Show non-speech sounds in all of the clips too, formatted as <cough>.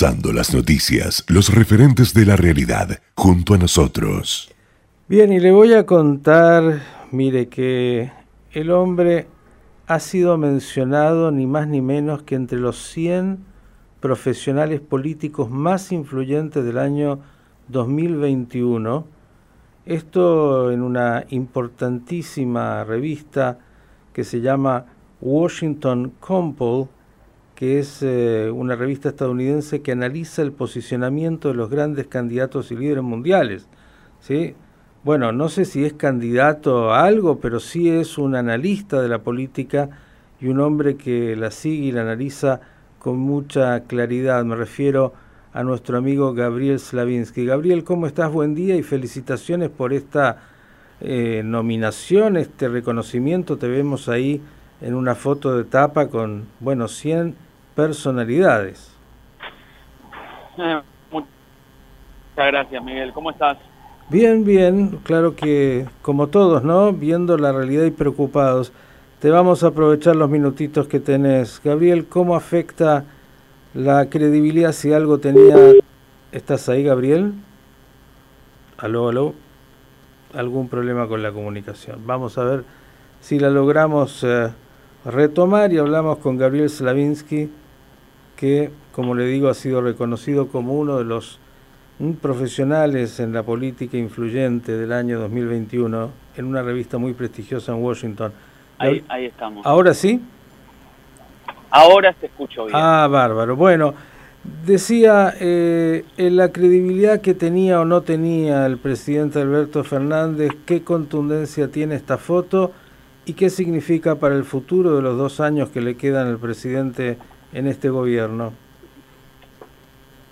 Las noticias, los referentes de la realidad, junto a nosotros. Bien, y le voy a contar, mire, que el hombre ha sido mencionado ni más ni menos que entre los 100 profesionales políticos más influyentes del año 2021. Esto en una importantísima revista que se llama Washington Compole, que es eh, una revista estadounidense que analiza el posicionamiento de los grandes candidatos y líderes mundiales. ¿sí? Bueno, no sé si es candidato a algo, pero sí es un analista de la política y un hombre que la sigue y la analiza con mucha claridad. Me refiero a nuestro amigo Gabriel Slavinsky. Gabriel, ¿cómo estás? Buen día y felicitaciones por esta eh, nominación, este reconocimiento. Te vemos ahí en una foto de tapa con, bueno, 100 personalidades. Eh, muchas gracias, Miguel. ¿Cómo estás? Bien, bien. Claro que, como todos, ¿no? Viendo la realidad y preocupados. Te vamos a aprovechar los minutitos que tenés. Gabriel, ¿cómo afecta la credibilidad si algo tenía... ¿Estás ahí, Gabriel? Aló, aló. Algún problema con la comunicación. Vamos a ver si la logramos eh, retomar y hablamos con Gabriel Slavinsky, que, como le digo, ha sido reconocido como uno de los profesionales en la política influyente del año 2021 en una revista muy prestigiosa en Washington. Ahí, ahí estamos. ¿Ahora sí? Ahora se escucho bien. Ah, bárbaro. Bueno, decía eh, en la credibilidad que tenía o no tenía el presidente Alberto Fernández, qué contundencia tiene esta foto y qué significa para el futuro de los dos años que le quedan al presidente en este gobierno.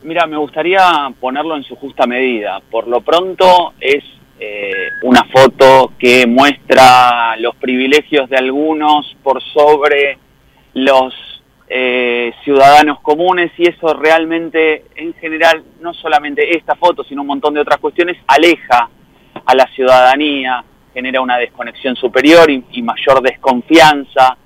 Mira, me gustaría ponerlo en su justa medida. Por lo pronto es eh, una foto que muestra los privilegios de algunos por sobre los eh, ciudadanos comunes y eso realmente, en general, no solamente esta foto, sino un montón de otras cuestiones, aleja a la ciudadanía, genera una desconexión superior y, mayor desconfianza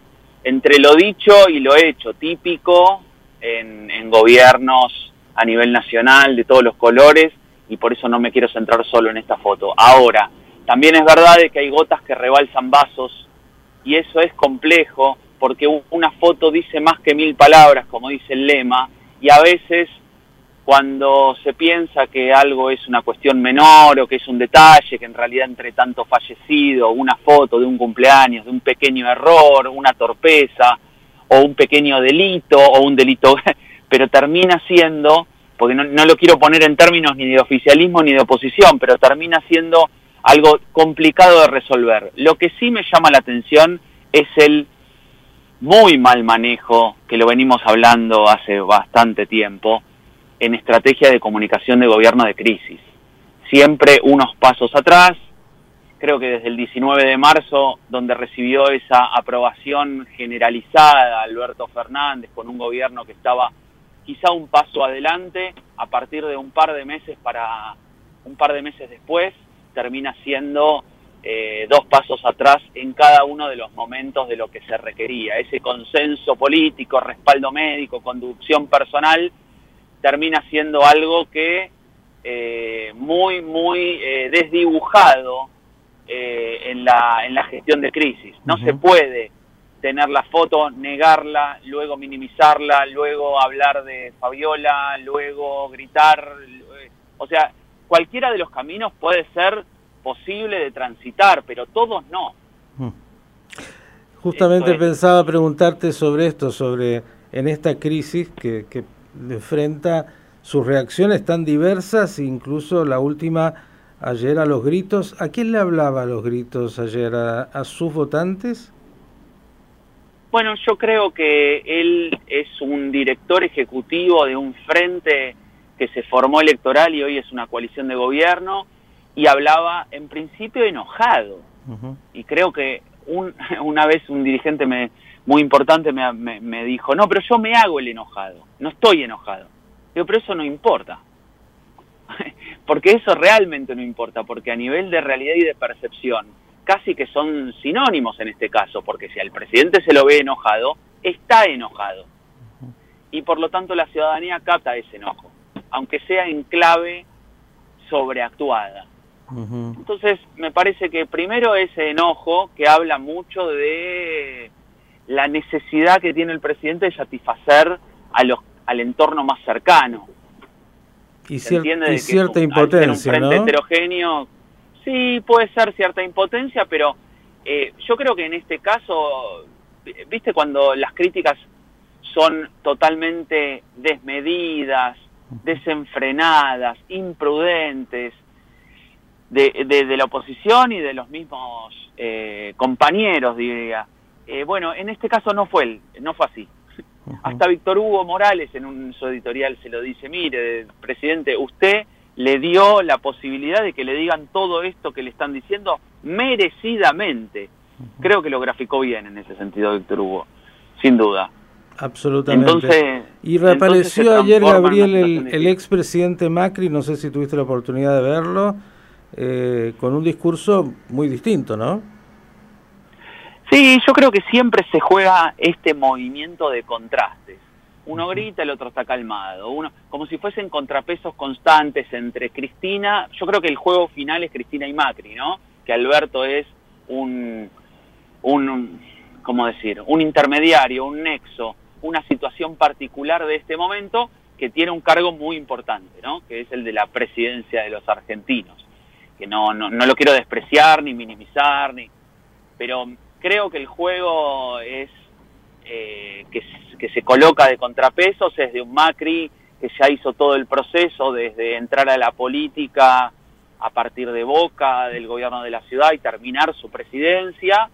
entre lo dicho y lo hecho, típico en gobiernos a nivel nacional de todos los colores y por eso no me quiero centrar solo en esta foto. Ahora, también es verdad que hay gotas que rebalsan vasos y eso es complejo porque una foto dice más que mil palabras, como dice el lema, y a veces cuando se piensa que algo es una cuestión menor o que es un detalle, que en realidad entre tanto fallecido, una foto de un cumpleaños, de un pequeño error, una torpeza, o un pequeño delito, o un delito <laughs> pero termina siendo, porque no, lo quiero poner en términos ni de oficialismo ni de oposición, pero termina siendo algo complicado de resolver. Lo que sí me llama la atención es el muy mal manejo, que lo venimos hablando hace bastante tiempo, en estrategia de comunicación de gobierno de crisis. Siempre unos pasos atrás, creo que desde el 19 de marzo, donde recibió esa aprobación generalizada Alberto Fernández con un gobierno que estaba quizá un paso adelante a partir de un par de meses para un par de meses después termina siendo eh, dos pasos atrás en cada uno de los momentos de lo que se requería. Ese consenso político, respaldo médico, conducción personal, termina siendo algo que eh, muy, muy eh, desdibujado en, la, en la gestión de crisis. No se puede tener la foto, negarla, luego minimizarla, luego hablar de Fabiola, luego gritar. O sea, cualquiera de los caminos puede ser posible de transitar, pero todos no. Hmm. Justamente pensaba preguntarte sobre esto, sobre en esta crisis que, que enfrenta sus reacciones tan diversas, incluso la última ayer a los gritos. ¿A quién le hablaba a los gritos ayer? a sus votantes? Bueno, yo creo que él es un director ejecutivo de un frente que se formó electoral y hoy es una coalición de gobierno y hablaba en principio enojado. Y creo que <laughs> una vez un dirigente me, muy importante me, me, dijo, no, pero yo me hago el enojado, no estoy enojado. Digo, pero eso no importa. <laughs> porque eso realmente no importa, porque a nivel de realidad y de percepción, casi que son sinónimos en este caso, porque si al presidente se lo ve enojado, está enojado. y por lo tanto la ciudadanía capta ese enojo, aunque sea en clave sobreactuada. Entonces, me parece que primero ese enojo que habla mucho de la necesidad que tiene el presidente de satisfacer a los, al entorno más cercano. Y, cierta impotencia, un frente heterogéneo, sí, puede ser cierta impotencia, pero eh, yo creo que en este caso, viste, cuando las críticas son totalmente desmedidas, desenfrenadas, imprudentes, de, la oposición y de los mismos eh, compañeros, diría. Eh, bueno, en este caso no fue, el, no fue así. Hasta Víctor Hugo Morales en un su editorial se lo dice, mire, presidente, usted le dio la posibilidad de que le digan todo esto que le están diciendo merecidamente. Creo que lo graficó bien en ese sentido Víctor Hugo, sin duda. Absolutamente. Entonces, y reapareció ayer Gabriel, el, el expresidente Macri, no sé si tuviste la oportunidad de verlo, eh, con un discurso muy distinto, ¿no? Sí, yo creo que siempre se juega este movimiento de contrastes. Uno grita, el otro está calmado, uno como si fuesen contrapesos constantes entre Cristina, yo creo que el juego final es Cristina y Macri, ¿no? Que Alberto es un, un ¿cómo decir? Un intermediario, un nexo, una situación particular de este momento que tiene un cargo muy importante, ¿no? Que es el de la presidencia de los argentinos que no, no, no lo quiero despreciar ni minimizar, ni, pero creo que el juego es eh, que, que se coloca de contrapesos, es de un Macri que ya hizo todo el proceso desde entrar a la política a partir de Boca, del gobierno de la ciudad y terminar su presidencia,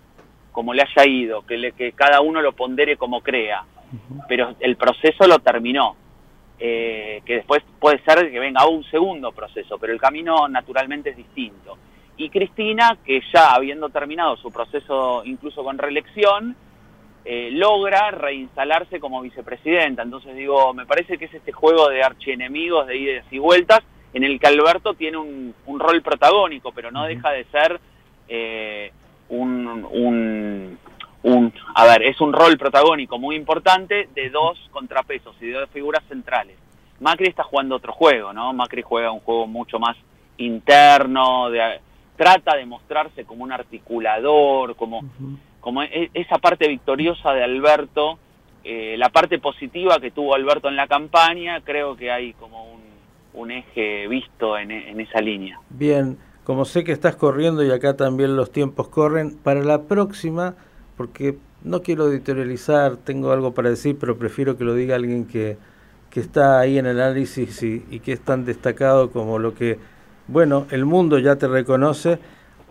como le haya ido, que, le, que cada uno lo pondere como crea. Pero el proceso lo terminó. Eh, que después puede ser que venga un segundo proceso, pero el camino naturalmente es distinto. Y Cristina, que ya habiendo terminado su proceso incluso con reelección, eh, logra reinstalarse como vicepresidenta. Entonces digo, me parece que es este juego de archienemigos, de idas y vueltas, en el que Alberto tiene un, rol protagónico, pero no deja de ser eh, un, un, a ver, es un rol protagónico muy importante de dos contrapesos y de dos figuras centrales. Macri está jugando otro juego, ¿no? Macri juega un juego mucho más interno, de, trata de mostrarse como un articulador, como, como e, esa parte victoriosa de Alberto, eh, la parte positiva que tuvo Alberto en la campaña, creo que hay como un, un eje visto en, en esa línea. Bien, como sé que estás corriendo y acá también los tiempos corren, para la próxima porque no quiero editorializar, tengo algo para decir, pero prefiero que lo diga alguien que, que está ahí en el análisis y, y, que es tan destacado como lo que, bueno, el mundo ya te reconoce.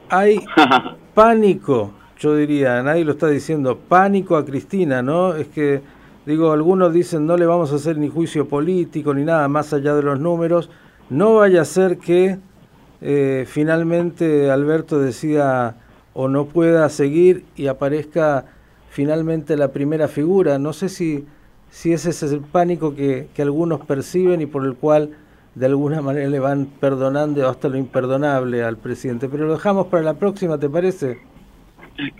Hay <laughs> pánico, yo diría, nadie lo está diciendo, pánico a Cristina, ¿no? Es que, digo, algunos dicen no le vamos a hacer ni juicio político ni nada más allá de los números. No vaya a ser que eh, finalmente Alberto decida o no pueda seguir y aparezca finalmente la primera figura. No sé si, si ese es el pánico que, que algunos perciben y por el cual de alguna manera le van perdonando hasta lo imperdonable al presidente. Pero lo dejamos para la próxima, ¿te parece?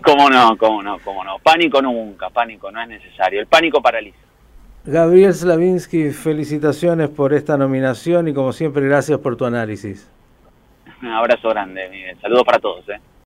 Cómo no, cómo no, cómo no. Pánico nunca, pánico no es necesario. El pánico paraliza. Gabriel Slavinsky, felicitaciones por esta nominación y como siempre gracias por tu análisis. Un abrazo grande, Miguel. Saludos para todos. ¿eh?